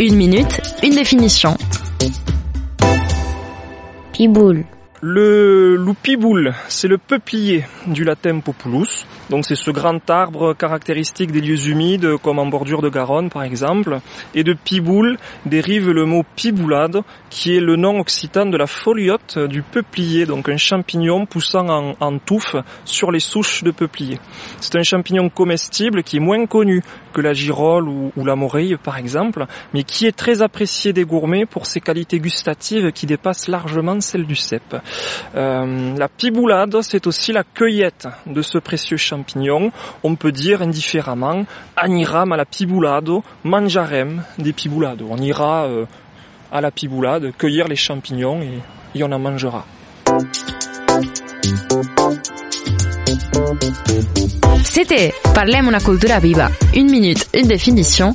Une minute, une définition. Piboule. Le loupiboule, c'est le peuplier du latin populus. Donc c'est ce grand arbre caractéristique des lieux humides comme en bordure de Garonne par exemple. Et de piboule dérive le mot piboulade qui est le nom occitan de la foliote du peuplier, donc un champignon poussant en, touffe sur les souches de peuplier. C'est un champignon comestible qui est moins connu que la girole ou, la moreille par exemple, mais qui est très apprécié des gourmets pour ses qualités gustatives qui dépassent largement celles du cèpe. Euh, la piboulade, c'est aussi la cueillette de ce précieux champignon. On peut dire indifféremment, aniram à la piboulado, manjarem des piboulades. On ira euh, à la piboulade cueillir les champignons et, on en mangera. C'était Parlem una cultura viva. Une minute, une définition.